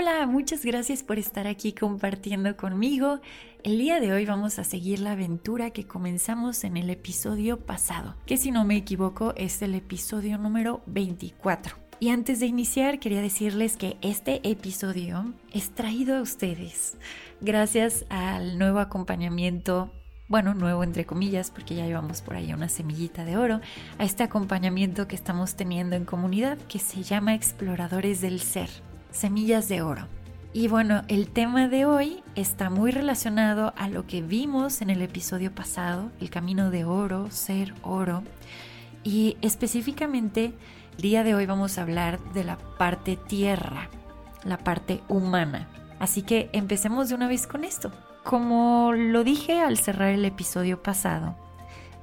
Hola, muchas gracias por estar aquí compartiendo conmigo. El día de hoy vamos a seguir la aventura que comenzamos en el episodio pasado, que si no me equivoco es el episodio número 24. Y antes de iniciar, quería decirles que este episodio es traído a ustedes gracias al nuevo acompañamiento bueno, nuevo entre comillas, porque ya llevamos por ahí una semillita de oro, a este acompañamiento que estamos teniendo en comunidad que se llama Exploradores del Ser semillas de oro. Y bueno, el tema de hoy está muy relacionado a lo que vimos en el episodio pasado, el camino de oro, ser oro. Y específicamente, el día de hoy vamos a hablar de la parte tierra, la parte humana. Así que empecemos de una vez con esto. Como lo dije al cerrar el episodio pasado,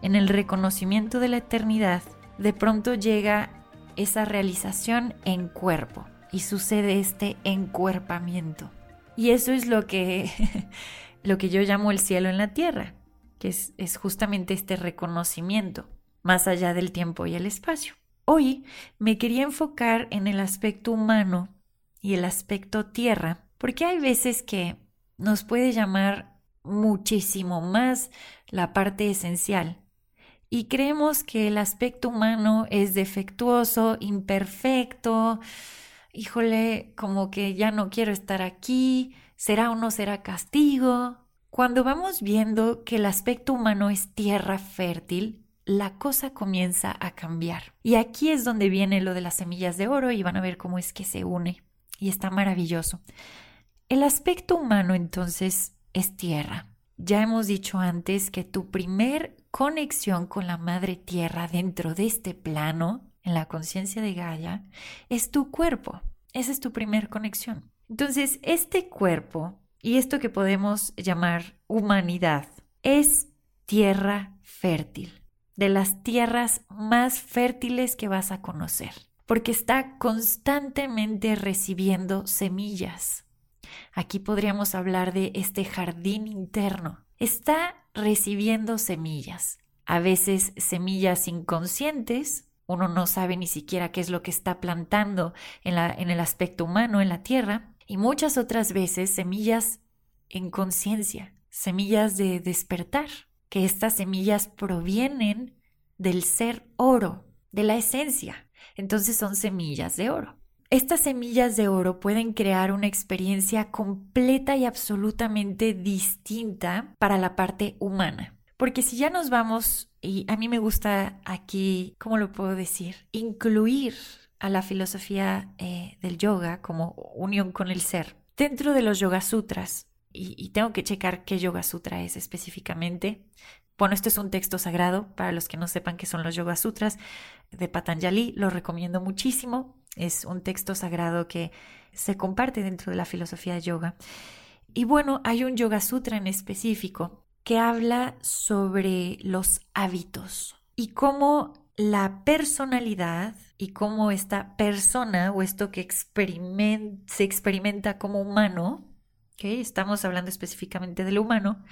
en el reconocimiento de la eternidad, de pronto llega esa realización en cuerpo y sucede este encuerpamiento. Y eso es lo que, lo que yo llamo el cielo en la tierra, que es, es justamente este reconocimiento, más allá del tiempo y el espacio. Hoy me quería enfocar en el aspecto humano y el aspecto tierra, porque hay veces que nos puede llamar muchísimo más la parte esencial. Y creemos que el aspecto humano es defectuoso, imperfecto, híjole, como que ya no quiero estar aquí, será o no será castigo. Cuando vamos viendo que el aspecto humano es tierra fértil, la cosa comienza a cambiar. Y aquí es donde viene lo de las semillas de oro y van a ver cómo es que se une. Y está maravilloso. El aspecto humano entonces es tierra. Ya hemos dicho antes que tu primer conexión con la madre tierra dentro de este plano en la conciencia de Gaia es tu cuerpo. Esa es tu primer conexión. Entonces, este cuerpo y esto que podemos llamar humanidad es tierra fértil, de las tierras más fértiles que vas a conocer, porque está constantemente recibiendo semillas. Aquí podríamos hablar de este jardín interno. Está recibiendo semillas, a veces semillas inconscientes, uno no sabe ni siquiera qué es lo que está plantando en, en el aspecto humano, en la tierra, y muchas otras veces semillas en conciencia, semillas de despertar, que estas semillas provienen del ser oro, de la esencia. Entonces son semillas de oro. Estas semillas de oro pueden crear una experiencia completa y absolutamente distinta para la parte humana. Porque si ya nos vamos, y a mí me gusta aquí, ¿cómo lo puedo decir? Incluir a la filosofía eh, del yoga como unión con el ser. Dentro de los Yoga Sutras, y, y, tengo que checar qué Yoga Sutra es específicamente. Bueno, este es un texto sagrado, para los que no sepan qué son los Yoga Sutras de Patanjali, lo recomiendo muchísimo. Es un texto sagrado que se comparte dentro de la filosofía de yoga. Y bueno, hay un Yoga Sutra en específico que habla sobre los hábitos y cómo la personalidad y cómo esta persona o esto que se experimenta como humano, que estamos hablando específicamente de lo humano,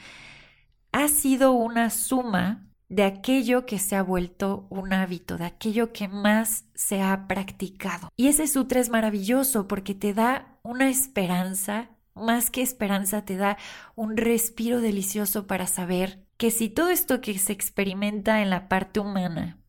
ha sido una suma de aquello que se ha vuelto un hábito, de aquello que más se ha practicado. Y ese sutra es maravilloso porque te da una esperanza más que esperanza te da un respiro delicioso para saber que si todo esto que se experimenta en la parte humana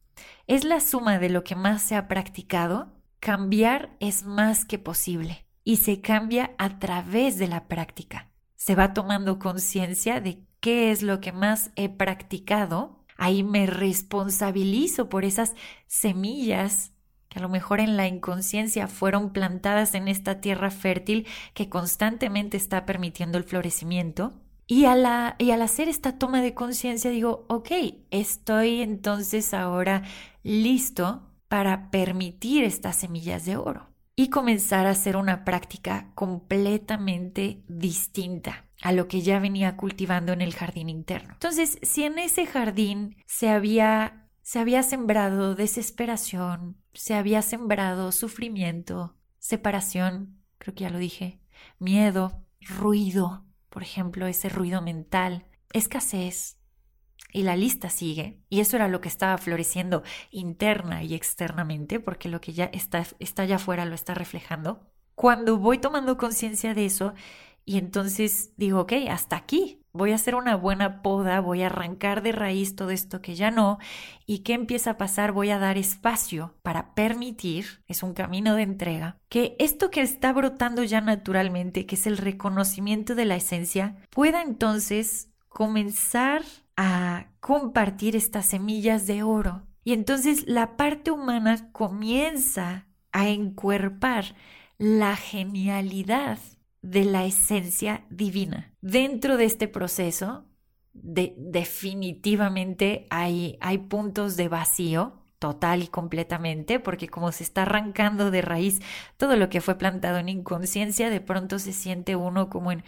es la suma de lo que más se ha practicado, cambiar es más que posible y se cambia a través de la práctica. Se va tomando conciencia de qué es lo que más he practicado, ahí me responsabilizo por esas semillas a lo mejor en la inconsciencia fueron plantadas en esta tierra fértil que constantemente está permitiendo el florecimiento. Y, a y al hacer esta toma de conciencia digo, ok, estoy entonces ahora listo para permitir estas semillas de oro y comenzar a hacer una práctica completamente distinta a lo que ya venía cultivando en el jardín interno. Entonces, si en ese jardín se había se había sembrado desesperación, se había sembrado sufrimiento, separación, creo que ya lo dije, miedo, ruido, por ejemplo, ese ruido mental, escasez. Y la lista sigue. Y eso era lo que estaba floreciendo interna y externamente, porque lo que ya está, está allá afuera lo está reflejando. Cuando voy tomando conciencia de eso, y entonces digo, ok, hasta aquí, voy a hacer una buena poda, voy a arrancar de raíz todo esto que ya no, y qué empieza a pasar, voy a dar espacio para permitir, es un camino de entrega, que esto que está brotando ya naturalmente, que es el reconocimiento de la esencia, pueda entonces comenzar a compartir estas semillas de oro. Y entonces la parte humana comienza a encuerpar la genialidad de la esencia divina. Dentro de este proceso, de, definitivamente hay, hay puntos de vacío total y completamente, porque como se está arrancando de raíz todo lo que fue plantado en inconsciencia, de pronto se siente uno como en,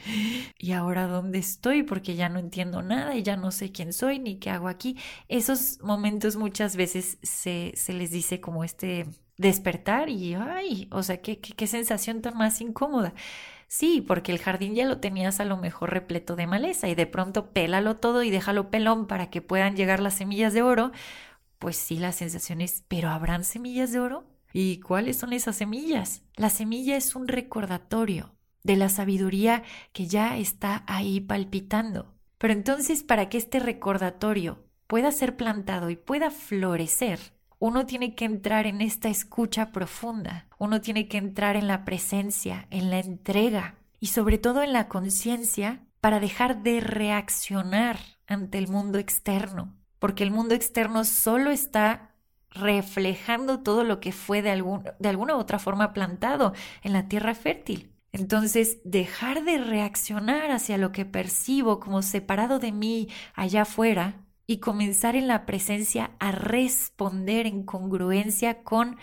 ¿y ahora dónde estoy? Porque ya no entiendo nada y ya no sé quién soy ni qué hago aquí. Esos momentos muchas veces se, se les dice como este despertar y, ay, o sea, qué, qué, qué sensación tan más incómoda. Sí, porque el jardín ya lo tenías a lo mejor repleto de maleza y de pronto pélalo todo y déjalo pelón para que puedan llegar las semillas de oro. Pues sí, la sensación es, ¿pero habrán semillas de oro? ¿Y cuáles son esas semillas? La semilla es un recordatorio de la sabiduría que ya está ahí palpitando. Pero entonces, para que este recordatorio pueda ser plantado y pueda florecer, uno tiene que entrar en esta escucha profunda, uno tiene que entrar en la presencia, en la entrega y sobre todo en la conciencia para dejar de reaccionar ante el mundo externo, porque el mundo externo solo está reflejando todo lo que fue de, alguna u otra forma plantado en la tierra fértil. Entonces, dejar de reaccionar hacia lo que percibo como separado de mí allá afuera y comenzar en la presencia a responder en congruencia con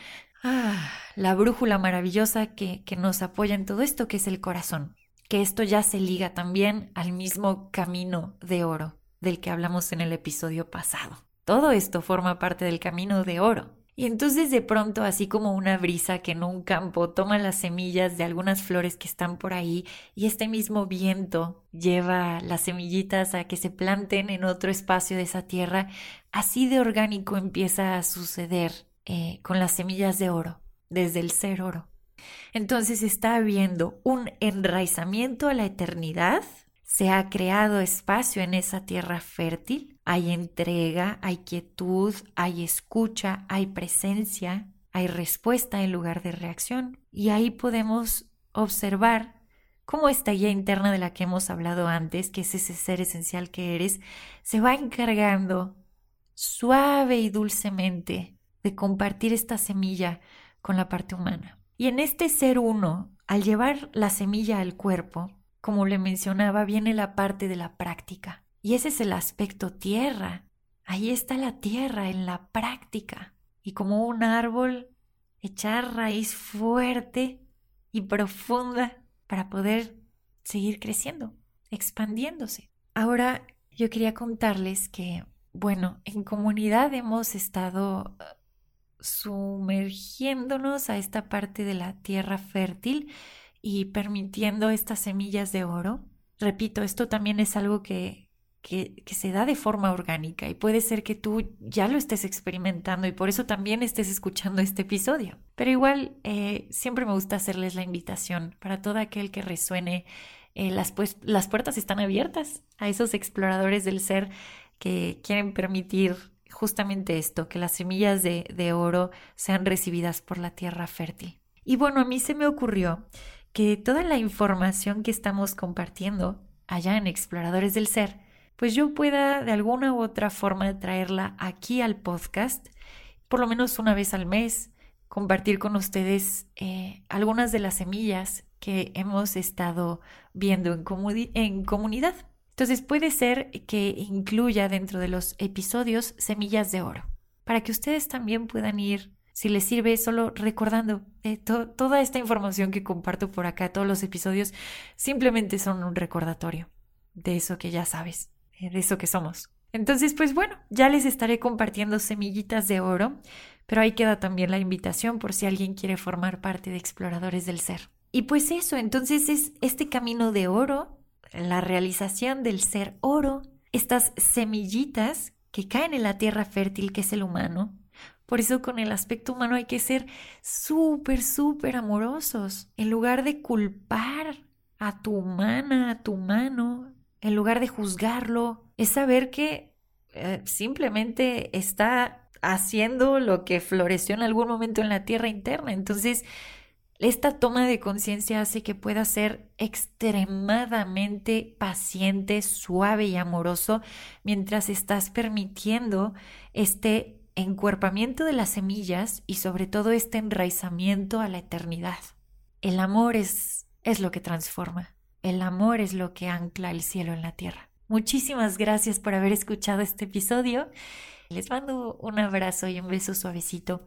ah, la brújula maravillosa que, que nos apoya en todo esto, que es el corazón. Que esto ya se liga también al mismo camino de oro del que hablamos en el episodio pasado. Todo esto forma parte del camino de oro. Y entonces de pronto, así como una brisa que en un campo toma las semillas de algunas flores que están por ahí y este mismo viento lleva las semillitas a que se planten en otro espacio de esa tierra, así de orgánico empieza a suceder eh, con las semillas de oro, desde el ser oro. Entonces está habiendo un enraizamiento a la eternidad, se ha creado espacio en esa tierra fértil hay entrega, hay quietud, hay escucha, hay presencia, hay respuesta en lugar de reacción. Y ahí podemos observar cómo esta guía interna de la que hemos hablado antes, que es ese ser esencial que eres, se va encargando suave y dulcemente de compartir esta semilla con la parte humana. Y en este ser uno, al llevar la semilla al cuerpo, como le mencionaba, viene la parte de la práctica. Y ese es el aspecto tierra. Ahí está la tierra en la práctica. Y como un árbol, echar raíz fuerte y profunda para poder seguir creciendo, expandiéndose. Ahora yo quería contarles que, bueno, en comunidad hemos estado uh, sumergiéndonos a esta parte de la tierra fértil y permitiendo estas semillas de oro. Repito, esto también es algo que, que, se da de forma orgánica y puede ser que tú ya lo estés experimentando y por eso también estés escuchando este episodio. Pero igual eh, siempre me gusta hacerles la invitación para todo aquel que resuene. Eh, las, pues, las puertas están abiertas a esos exploradores del ser que quieren permitir justamente esto, que las semillas de oro sean recibidas por la tierra fértil. Y bueno, a mí se me ocurrió que toda la información que estamos compartiendo allá en Exploradores del Ser pues yo pueda de alguna u otra forma traerla aquí al podcast, por lo menos una vez al mes, compartir con ustedes eh, algunas de las semillas que hemos estado viendo en, en comunidad. Entonces puede ser que incluya dentro de los episodios semillas de oro, para que ustedes también puedan ir, si les sirve, solo recordando eh, toda esta información que comparto por acá, todos los episodios, simplemente son un recordatorio de eso que ya sabes, de eso que somos. Entonces, pues bueno, ya les estaré compartiendo semillitas de oro, pero ahí queda también la invitación por si alguien quiere formar parte de Exploradores del Ser. Y pues eso, entonces es este camino de oro, la realización del ser oro, estas semillitas que caen en la tierra fértil que es el humano. Por eso con el aspecto humano hay que ser súper, súper amorosos. En lugar de culpar a tu humana, a tu humano, en lugar de juzgarlo, es saber que eh, simplemente está haciendo lo que floreció en algún momento en la tierra interna. Entonces, esta toma de conciencia hace que pueda ser extremadamente paciente, suave y amoroso mientras estás permitiendo este encuerpamiento de las semillas y sobre todo este enraizamiento a la eternidad. El amor es, es lo que transforma. El amor es lo que ancla el cielo en la tierra. Muchísimas gracias por haber escuchado este episodio. Les mando un abrazo y un beso suavecito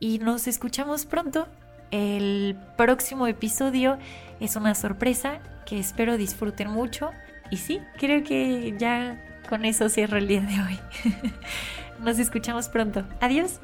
y nos escuchamos pronto el próximo episodio es una sorpresa que espero disfruten mucho. Y sí, creo que ya con eso cierro el día de hoy. Nos escuchamos pronto. Adiós.